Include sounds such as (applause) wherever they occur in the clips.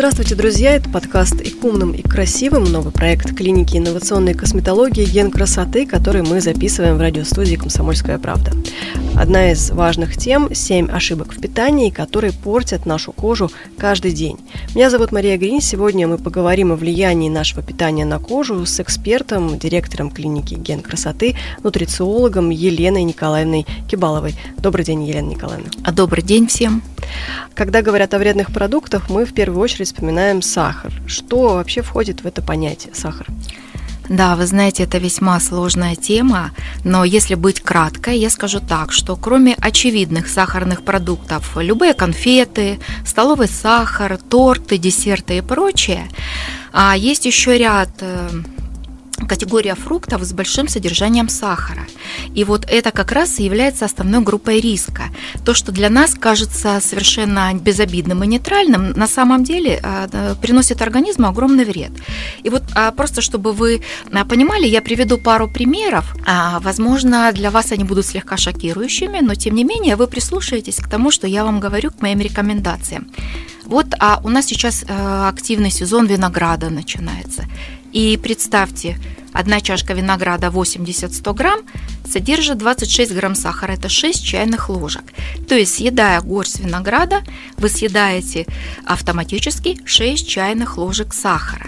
Здравствуйте, друзья! Это подкаст «И к умным, и красивым» новый проект клиники инновационной косметологии «Ген красоты», который мы записываем в радиостудии «Комсомольская правда». Одна из важных тем – 7 ошибок в питании, которые портят нашу кожу каждый день. Меня зовут Мария Грин. Сегодня мы поговорим о влиянии нашего питания на кожу с экспертом, директором клиники «Ген красоты», нутрициологом Еленой Николаевной Кибаловой. Добрый день, Елена Николаевна. А добрый день всем. Когда говорят о вредных продуктах, мы в первую очередь вспоминаем сахар. Что вообще входит в это понятие сахар? Да, вы знаете, это весьма сложная тема, но если быть краткой, я скажу так, что кроме очевидных сахарных продуктов, любые конфеты, столовый сахар, торты, десерты и прочее, а есть еще ряд э, категория фруктов с большим содержанием сахара. И вот это как раз и является основной группой риска. То, что для нас кажется совершенно безобидным и нейтральным, на самом деле а, приносит организму огромный вред. И вот а, просто чтобы вы а, понимали, я приведу пару примеров. Возможно, для вас они будут слегка шокирующими, но тем не менее вы прислушаетесь к тому, что я вам говорю, к моим рекомендациям. Вот а у нас сейчас активный сезон винограда начинается. И представьте, одна чашка винограда 80-100 грамм содержит 26 грамм сахара, это 6 чайных ложек. То есть, съедая горсть винограда, вы съедаете автоматически 6 чайных ложек сахара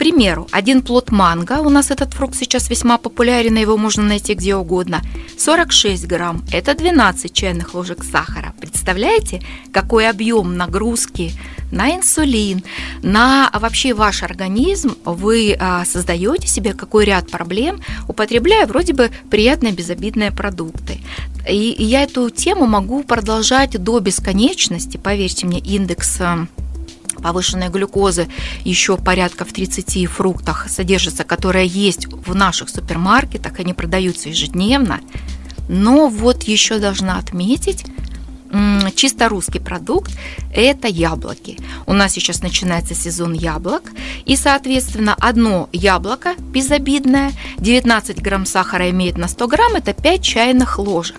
примеру, один плод манго, у нас этот фрукт сейчас весьма популярен, его можно найти где угодно, 46 грамм, это 12 чайных ложек сахара. Представляете, какой объем нагрузки на инсулин, на вообще ваш организм вы а, создаете себе какой ряд проблем, употребляя вроде бы приятные безобидные продукты. И, я эту тему могу продолжать до бесконечности, поверьте мне, индекс а, повышенной глюкозы еще порядка в 30 фруктах содержится, которая есть в наших супермаркетах, они продаются ежедневно. Но вот еще должна отметить, чисто русский продукт – это яблоки. У нас сейчас начинается сезон яблок, и, соответственно, одно яблоко безобидное, 19 грамм сахара имеет на 100 грамм, это 5 чайных ложек.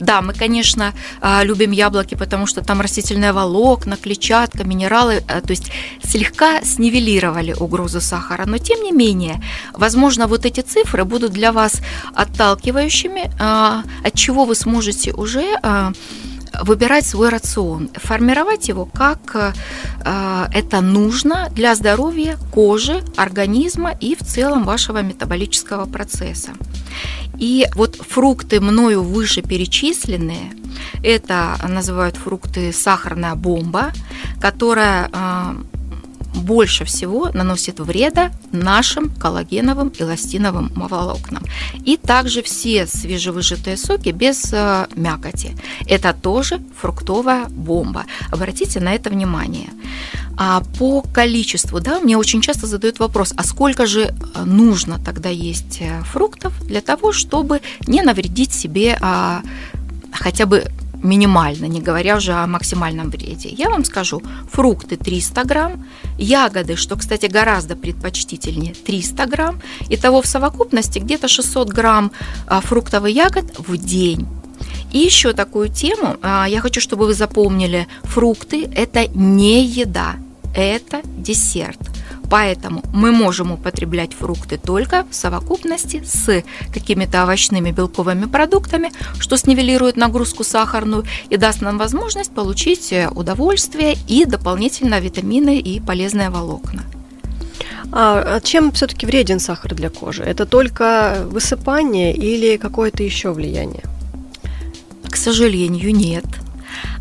Да, мы, конечно, а, любим яблоки, потому что там растительное волокна, клетчатка, минералы, а, то есть слегка снивелировали угрозу сахара, но тем не менее, возможно, вот эти цифры будут для вас отталкивающими, а, от чего вы сможете уже выбирать свой рацион, формировать его как э, это нужно для здоровья кожи, организма и в целом вашего метаболического процесса. И вот фрукты мною выше перечисленные, это называют фрукты сахарная бомба, которая э, больше всего наносит вреда нашим коллагеновым эластиновым волокнам. И также все свежевыжатые соки без э, мякоти. Это тоже фруктовая бомба. Обратите на это внимание. А по количеству, да, мне очень часто задают вопрос, а сколько же э, нужно тогда есть э, фруктов для того, чтобы не навредить себе а, хотя бы минимально, не говоря уже о максимальном вреде. Я вам скажу, фрукты 300 грамм, ягоды, что, кстати, гораздо предпочтительнее, 300 грамм. Итого в совокупности где-то 600 грамм а, фруктов и ягод в день. И еще такую тему, а, я хочу, чтобы вы запомнили, фрукты – это не еда, это десерт. Поэтому мы можем употреблять фрукты только в совокупности с какими-то овощными белковыми продуктами, что снивелирует нагрузку сахарную и даст нам возможность получить э, удовольствие и дополнительно витамины и полезные волокна. А, а чем все-таки вреден сахар для кожи? Это только высыпание или какое-то еще влияние? К сожалению, нет.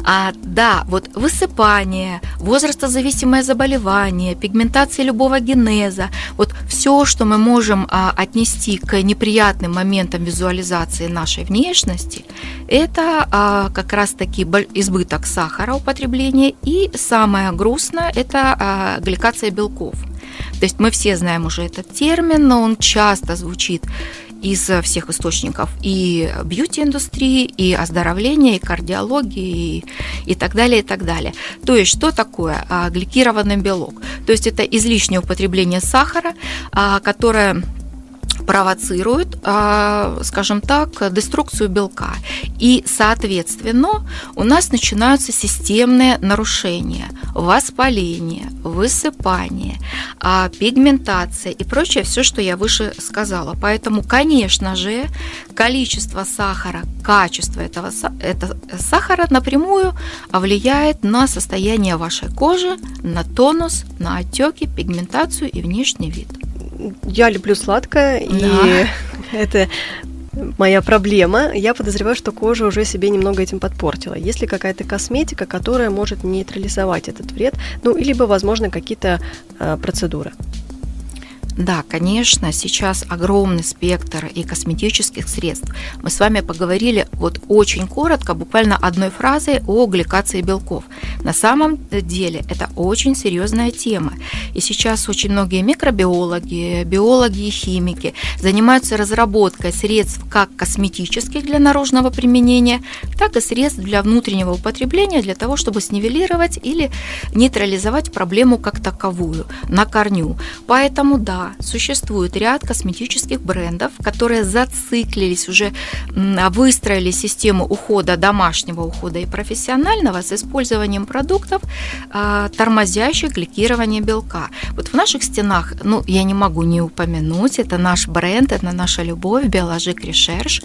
А, да, вот высыпание, возрастозависимое заболевание, пигментация любого генеза, вот все, что мы можем а, отнести к неприятным моментам визуализации нашей внешности, это а, как раз-таки избыток сахара употребления и самое грустное – это а, гликация белков. То есть мы все знаем уже этот термин, но он часто звучит из всех источников и бьюти-индустрии, и оздоровления, и кардиологии, и, и так далее, и так далее. То есть, что такое а, гликированный белок? То есть, это излишнее употребление сахара, а, которое провоцирует а, скажем так, деструкцию белка. И, соответственно, у нас начинаются системные нарушения, воспаление, высыпание, а, пигментация и прочее, все, что я выше сказала. Поэтому, конечно же, количество сахара, качество этого, этого сахара напрямую влияет на состояние вашей кожи, на тонус, на отеки, пигментацию и внешний вид. Я люблю сладкое, да. и (laughs) это моя проблема. Я подозреваю, что кожа уже себе немного этим подпортила. Есть ли какая-то косметика, которая может нейтрализовать этот вред? Ну, либо, возможно, какие-то э, процедуры? Да, конечно, сейчас огромный спектр и косметических средств. Мы с вами поговорили вот очень коротко, буквально одной фразой о гликации белков. На самом деле это очень серьезная тема. И сейчас очень многие микробиологи, биологи и химики занимаются разработкой средств как косметических для наружного применения, так и средств для внутреннего употребления для того, чтобы снивелировать или нейтрализовать проблему как таковую на корню. Поэтому да, существует ряд косметических брендов, которые зациклились, уже выстроили систему ухода, домашнего ухода и профессионального с использованием продуктов, а, тормозящих гликирование белка. Вот в наших стенах, ну, я не могу не упомянуть, это наш бренд, это наша любовь, Биологик Research.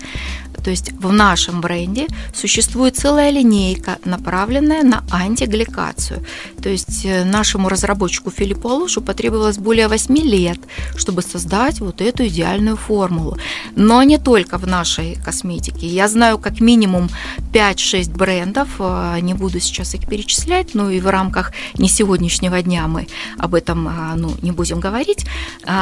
То есть в нашем бренде существует целая линейка, направленная на антигликацию. То есть э, нашему разработчику Филиппу Алушу потребовалось более 8 лет, чтобы создать вот эту идеальную формулу. Но не только в нашей косметике. Я знаю как минимум 5-6 брендов, э, не буду сейчас их перечислять, но и в рамках не сегодняшнего дня мы об этом э, ну, не будем говорить,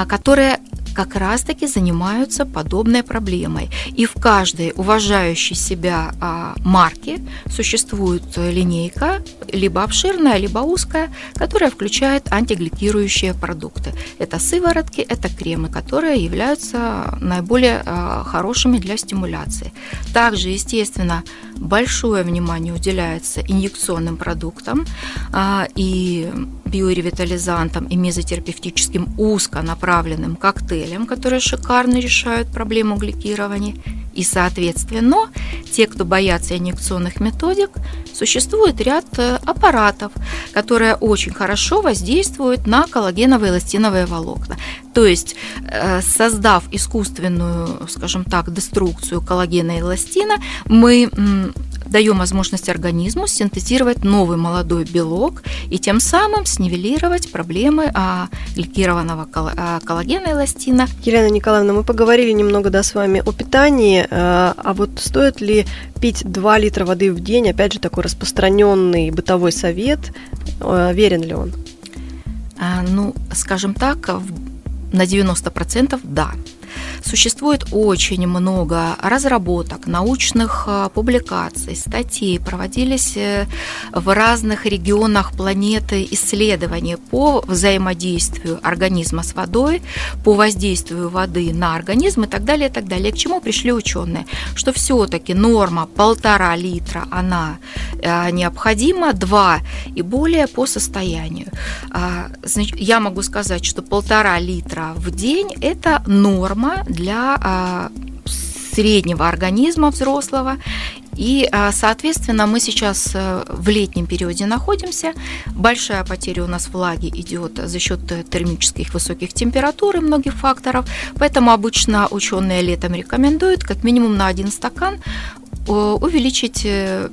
которые как раз-таки занимаются подобной проблемой. И в каждой уважающей себя а, марке существует линейка, либо обширная, либо узкая, которая включает антигликирующие продукты. Это сыворотки, это кремы, которые являются наиболее а, хорошими для стимуляции. Также, естественно, большое внимание уделяется инъекционным продуктам а, и биоревитализантам и мезотерапевтическим узконаправленным коктейлям, которые шикарно решают проблему гликирования. И, соответственно, те, кто боятся инъекционных методик, существует ряд э, аппаратов, которые очень хорошо воздействуют на коллагеновые эластиновые волокна. То есть, э, создав искусственную, скажем так, деструкцию коллагена и эластина, мы даем возможность организму синтезировать новый молодой белок и тем самым снивелировать проблемы а, гликированного а, коллагена и эластина. Елена Николаевна, мы поговорили немного да, с вами о питании, а, а вот стоит ли пить 2 литра воды в день, опять же, такой распространенный бытовой совет, а, верен ли он? А, ну, скажем так, на 90% да. Существует очень много разработок, научных а, публикаций, статей, проводились э, в разных регионах планеты исследования по взаимодействию организма с водой, по воздействию воды на организм и так далее, и так далее. К чему пришли ученые? Что все-таки норма полтора литра, она э, необходима, два и более по состоянию. А, я могу сказать, что полтора литра в день – это норма для а, среднего организма взрослого. И, а, соответственно, мы сейчас э, в летнем периоде находимся. Большая потеря у нас влаги идет за счет термических высоких температур и многих факторов. Поэтому обычно ученые летом рекомендуют как минимум на один стакан увеличить э,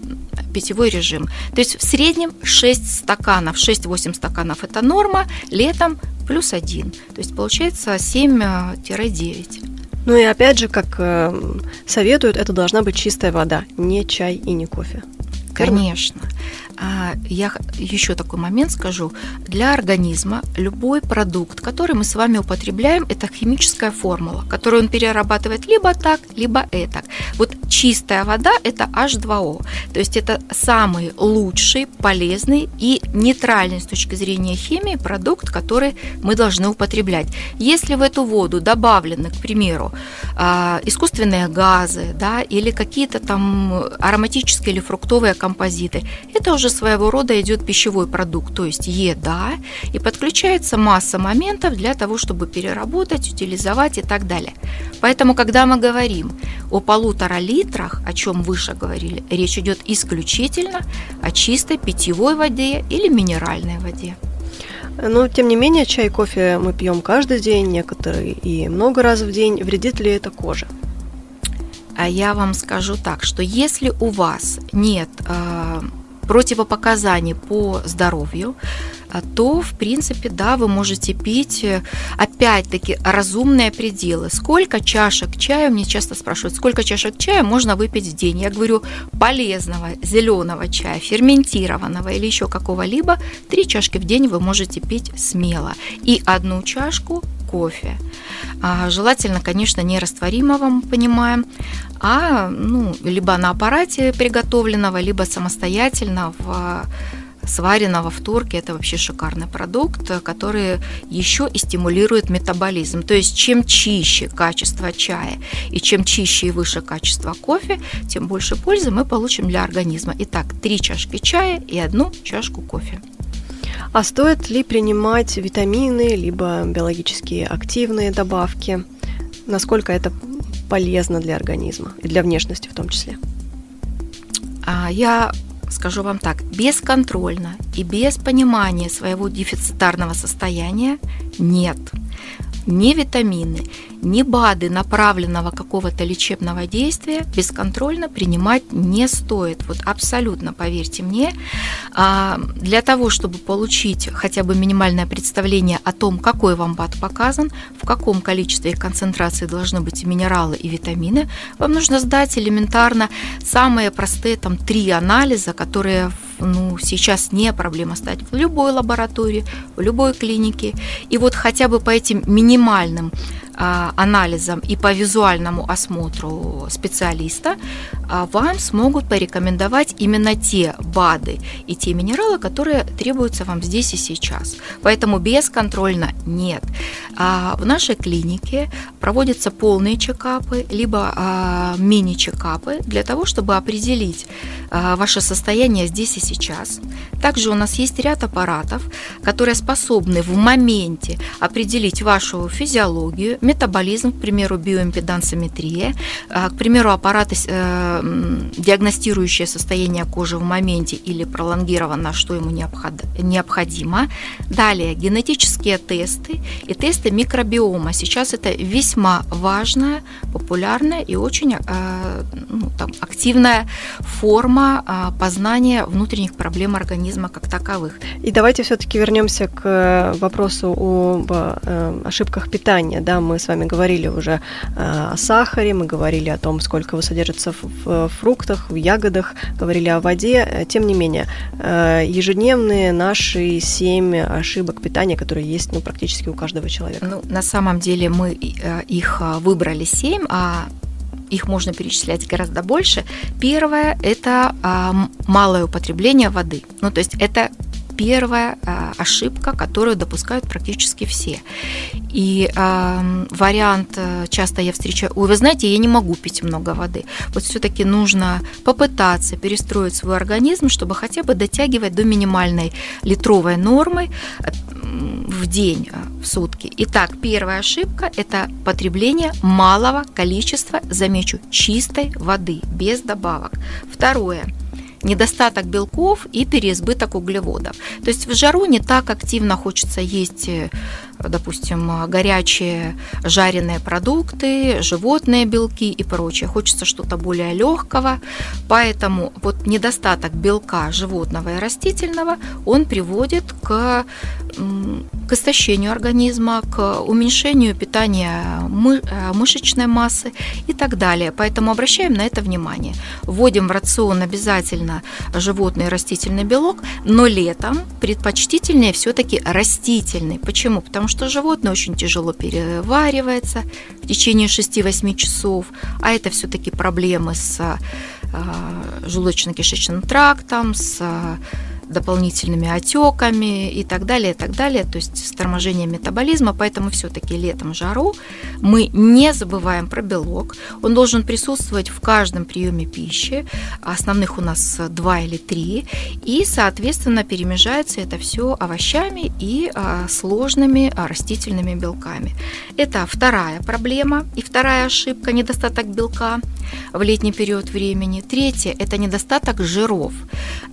питьевой режим. То есть в среднем 6 стаканов, 6-8 стаканов это норма, летом плюс 1. То есть получается 7-9. Ну и опять же, как э, советуют, это должна быть чистая вода, не чай и не кофе. Конечно. А, я еще такой момент скажу. Для организма любой продукт, который мы с вами употребляем, это химическая формула, которую он перерабатывает либо так, либо это. Вот чистая вода – это H2O. То есть это самый лучший, полезный и нейтральный с точки зрения химии продукт, который мы должны употреблять. Если в эту воду добавлены, к примеру, а, искусственные газы да, или какие-то там ароматические или фруктовые композиты, это уже своего рода идет пищевой продукт, то есть еда, и подключается масса моментов для того, чтобы переработать, утилизовать и так далее. Поэтому, когда мы говорим о полутора литрах, о чем выше говорили, речь идет исключительно о чистой питьевой воде или минеральной воде. Но, тем не менее, чай и кофе мы пьем каждый день, некоторые и много раз в день. Вредит ли это коже? А я вам скажу так, что если у вас нет э, противопоказаний по здоровью, а то, в принципе, да, вы можете пить, э, опять-таки, разумные пределы. Сколько чашек чая, мне часто спрашивают, сколько чашек чая можно выпить в день? Я говорю, полезного зеленого чая, ферментированного или еще какого-либо, три чашки в день вы можете пить смело. И одну чашку кофе. А, желательно, конечно, не растворимого, мы понимаем, а ну, либо на аппарате приготовленного, либо самостоятельно в сваренного в турке. Это вообще шикарный продукт, который еще и стимулирует метаболизм. То есть чем чище качество чая и чем чище и выше качество кофе, тем больше пользы мы получим для организма. Итак, три чашки чая и одну чашку кофе. А стоит ли принимать витамины, либо биологически активные добавки? Насколько это полезно для организма и для внешности в том числе? А, я скажу вам так, бесконтрольно и без понимания своего дефицитарного состояния нет. Ни витамины, ни БАДы направленного какого-то лечебного действия бесконтрольно принимать не стоит. Вот абсолютно, поверьте мне, а, для того, чтобы получить хотя бы минимальное представление о том, какой вам БАД показан, в каком количестве и концентрации должны быть минералы и витамины, вам нужно сдать элементарно самые простые там три анализа, которые ну, сейчас не проблема стать в любой лаборатории, в любой клинике. И вот хотя бы по этим минимальным анализам и по визуальному осмотру специалиста а, вам смогут порекомендовать именно те БАДы и те минералы, которые требуются вам здесь и сейчас. Поэтому бесконтрольно нет. А, в нашей клинике проводятся полные чекапы, либо мини-чекапы для того, чтобы определить ваше состояние здесь и сейчас. Также у нас есть ряд аппаратов, которые способны в моменте определить вашу физиологию, метаболизм, к примеру, биоимпедансометрия, а, к примеру, аппараты, э, диагностирующие состояние кожи в моменте или пролонгированно, что ему необходимо. Далее, генетические тесты и тесты микробиома. Сейчас это весьма важная, популярная и очень э, ну, там, активная форма а, познания внутренних проблем организма как таковых. И давайте все-таки вернемся к э, вопросу об ошибках питания. Да, мы с вами говорили уже э, о сахаре, мы говорили о том, сколько его содержится в фруктах, в ягодах, говорили о воде. Э, тем не менее, э, ежедневные наши семь ошибок питания, которые есть ну, практически у каждого человека. Ну, на самом деле мы их выбрали семь, а их можно перечислять гораздо больше. Первое – это малое употребление воды. Ну, то есть это первая э, ошибка, которую допускают практически все. И э, вариант э, часто я встречаю, ой, вы знаете, я не могу пить много воды. Вот все-таки нужно попытаться перестроить свой организм, чтобы хотя бы дотягивать до минимальной литровой нормы э, в день, в сутки. Итак, первая ошибка – это потребление малого количества, замечу, чистой воды, без добавок. Второе – недостаток белков и переизбыток углеводов. То есть в жару не так активно хочется есть, э, допустим, горячие жареные продукты, животные белки и прочее. Хочется что-то более легкого, поэтому вот недостаток белка животного и растительного, он приводит к к истощению организма, к уменьшению питания э, мышечной массы и так далее. Поэтому обращаем на это внимание. Вводим в рацион обязательно животный и растительный белок, но летом предпочтительнее все-таки растительный. Почему? Потому что животное очень тяжело переваривается в течение 6-8 часов, а это все-таки проблемы с э, желудочно-кишечным трактом, с дополнительными отеками и так далее, и так далее, то есть с торможением метаболизма, поэтому все-таки летом жару мы не забываем про белок, он должен присутствовать в каждом приеме пищи, основных у нас два или три, и, соответственно, перемежается это все овощами и а, сложными а, растительными белками. Это вторая проблема и вторая ошибка – недостаток белка в летний период времени. Третье – это недостаток жиров.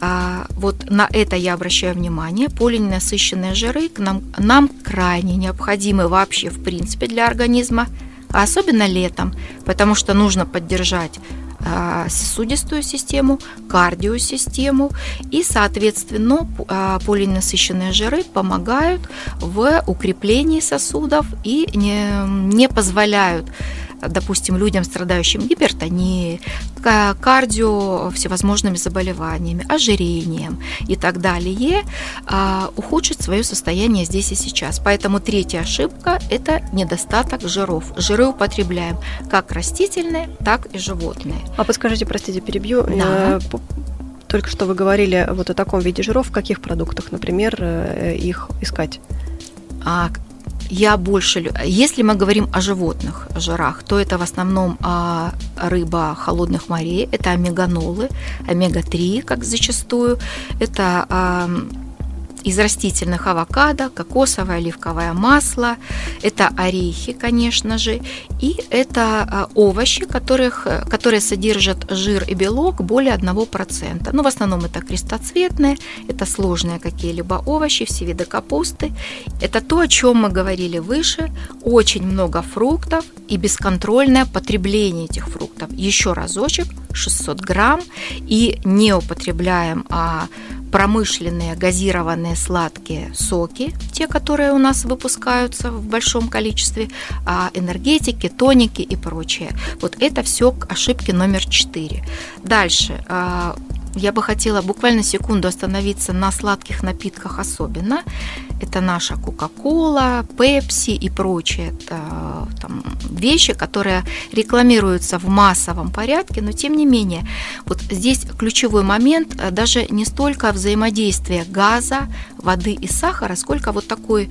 А, вот на это я обращаю внимание. Полиненасыщенные жиры к нам, нам крайне необходимы вообще в принципе для организма, а особенно летом, потому что нужно поддержать а, сосудистую систему, кардиосистему и, соответственно, полиненасыщенные жиры помогают в укреплении сосудов и не, не позволяют допустим, людям, страдающим гипертонией, кардио, всевозможными заболеваниями, ожирением и так далее, а, ухудшить свое состояние здесь и сейчас. Поэтому третья ошибка – это недостаток жиров. Жиры употребляем как растительные, так и животные. А подскажите, простите, перебью. Да. Э, только что вы говорили вот о таком виде жиров. В каких продуктах, например, э, их искать? А, я больше... Если мы говорим о животных жирах, то это в основном а, рыба холодных морей, это омеганолы, омега-3, как зачастую, это из растительных авокадо, кокосовое оливковое масло, это орехи, конечно же, и это а, овощи, которых, которые содержат жир и белок более 1%. Ну, в основном это крестоцветные, это сложные какие-либо овощи, все виды капусты. Это то, о чем мы говорили выше, очень много фруктов и бесконтрольное потребление этих фруктов. Еще разочек, 600 грамм, и не употребляем а, промышленные газированные сладкие соки, те, которые у нас выпускаются в большом количестве, а энергетики, тоники и прочее. Вот это все ошибки номер 4. Дальше а, я бы хотела буквально секунду остановиться на сладких напитках особенно. Это наша Кока-Кола, Пепси и прочие это, там, вещи, которые рекламируются в массовом порядке, но тем не менее, вот здесь ключевой момент э, даже не столько взаимодействие газа, воды и сахара, сколько вот такой,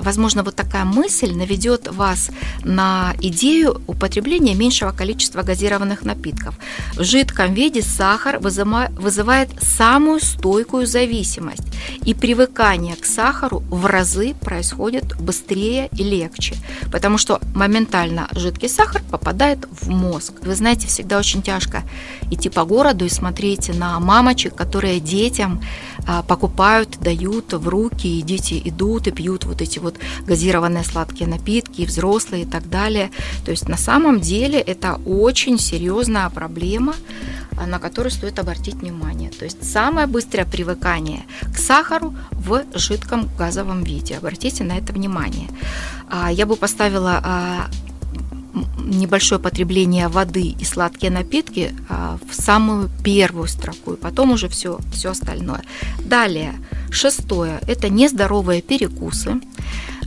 возможно, вот такая мысль наведет вас на идею употребления меньшего количества газированных напитков. В жидком виде сахар вызывает самую стойкую зависимость, и привыкание к сахару в разы происходит быстрее и легче, потому что моментально жидкий сахар попадает в мозг. Вы знаете, всегда очень тяжко идти по городу и смотреть на мамочек, которые детям а, покупают дают в руки, и дети идут и пьют вот эти вот газированные сладкие напитки, и взрослые и так далее. То есть на самом деле это очень серьезная проблема, на которую стоит обратить внимание. То есть самое быстрое привыкание к сахару в жидком газовом виде. Обратите на это внимание. А, я бы поставила а, небольшое потребление воды и сладкие напитки а, в самую первую строку, и потом уже все, все остальное. Далее, шестое – это нездоровые перекусы.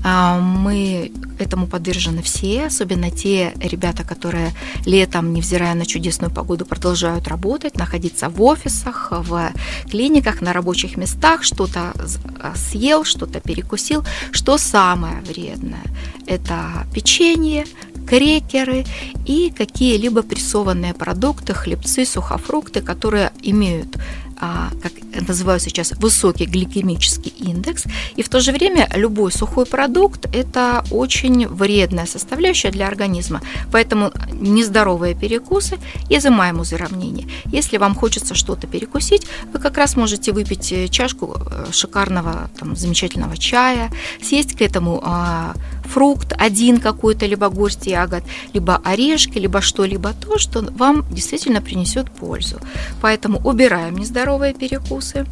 А, мы этому подвержены все, особенно те ребята, которые летом, невзирая на чудесную погоду, продолжают работать, находиться в офисах, в клиниках, на рабочих местах, что-то а, съел, что-то перекусил. Что самое вредное? Это печенье, крекеры и какие-либо прессованные продукты, хлебцы, сухофрукты, которые имеют как называю сейчас, высокий гликемический индекс. И в то же время любой сухой продукт – это очень вредная составляющая для организма. Поэтому нездоровые перекусы изымаем из уравнения. Если вам хочется что-то перекусить, вы как раз можете выпить э, чашку э, шикарного, там, замечательного чая, съесть к этому а, фрукт один какой-то, либо горсть ягод, либо орешки, либо что-либо то, что вам действительно принесет пользу. Поэтому убираем нездоровые перекусы.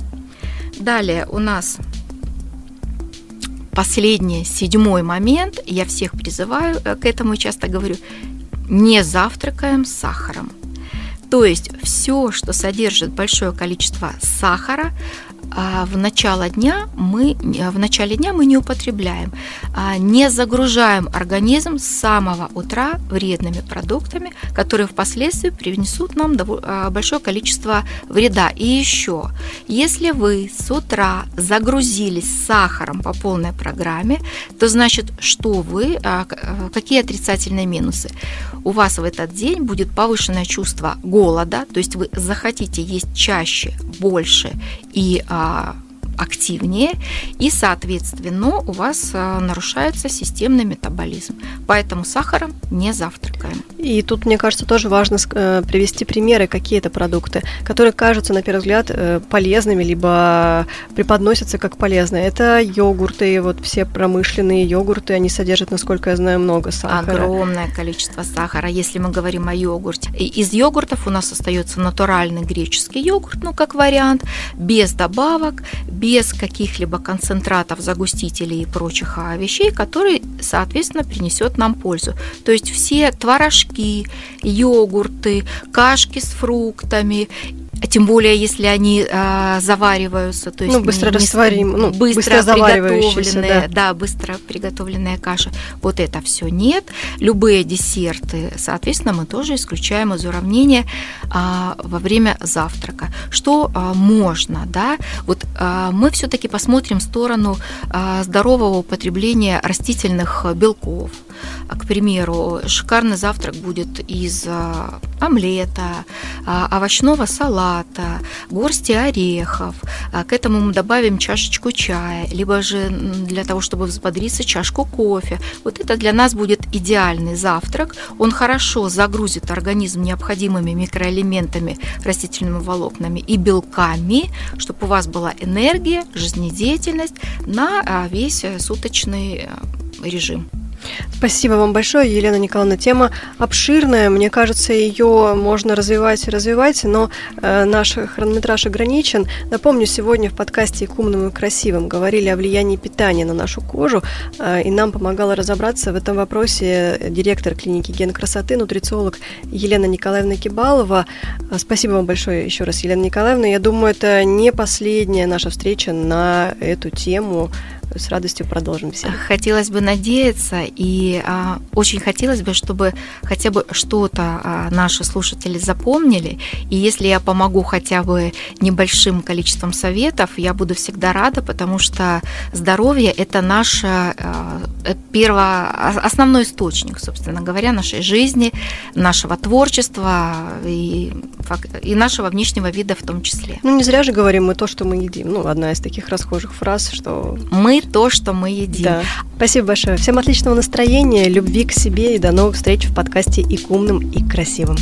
Далее у нас последний, седьмой момент, я всех призываю э, к этому и часто говорю, не завтракаем с сахаром. То есть все, что содержит большое количество сахара, а в начало дня мы в начале дня мы не употребляем, а не загружаем организм с самого утра вредными продуктами, которые впоследствии принесут нам а, большое количество вреда. И еще, если вы с утра загрузились сахаром по полной программе, то значит, что вы, а, какие отрицательные минусы? У вас в этот день будет повышенное чувство голода, то есть вы захотите есть чаще, больше и а, активнее, и, соответственно, у вас а, нарушается системный метаболизм. Поэтому сахаром не завтракаем. И тут, мне кажется, тоже важно э, привести примеры, какие это продукты, которые кажутся, на первый взгляд, э, полезными, либо преподносятся как полезные. Это йогурты, вот все промышленные йогурты, они содержат, насколько я знаю, много сахара. Огромное количество сахара, если мы говорим о йогурте. Из йогуртов у нас остается натуральный греческий йогурт, ну, как вариант, без добавок, без каких-либо концентратов, загустителей и прочих а, вещей, которые, соответственно, принесет нам пользу. То есть все творожки, йогурты, кашки с фруктами тем более, если они а, завариваются, то есть ну, быстро не, растворим, ну, быстро, быстро приготовленная, да. да, быстро приготовленная каша. Вот это все нет. Любые десерты, соответственно, мы тоже исключаем из уравнения а, во время завтрака. Что а, можно, да? Вот а, мы все-таки посмотрим в сторону а, здорового употребления растительных белков. К примеру, шикарный завтрак будет из а, омлета, а, овощного салата, горсти орехов. А, к этому мы добавим чашечку чая, либо же для того, чтобы взбодриться, чашку кофе. Вот это для нас будет идеальный завтрак. Он хорошо загрузит организм необходимыми микроэлементами, растительными волокнами и белками, чтобы у вас была энергия, жизнедеятельность на весь суточный э, режим. Спасибо вам большое, Елена Николаевна. Тема обширная, мне кажется, ее можно развивать и развивать, но э, наш хронометраж ограничен. Напомню, сегодня в подкасте «К умным и красивым» говорили о влиянии питания на нашу кожу, э, и нам помогала разобраться в этом вопросе директор клиники «Ген красоты», нутрициолог Елена Николаевна Кибалова. Э, спасибо вам большое еще раз, Елена Николаевна. Я думаю, это не последняя наша встреча на эту тему с радостью продолжим все. Хотелось бы надеяться, и а, очень хотелось бы, чтобы хотя бы что-то а, наши слушатели запомнили. И если я помогу хотя бы небольшим количеством советов, я буду всегда рада, потому что здоровье это наш а, э, перво, основной источник, собственно говоря, нашей жизни, нашего творчества и, и нашего внешнего вида в том числе. Ну, не зря же говорим мы то, что мы едим. Ну, одна из таких расхожих фраз, что то, что мы едим. Да. Спасибо большое. Всем отличного настроения, любви к себе и до новых встреч в подкасте «И к умным, и к красивым».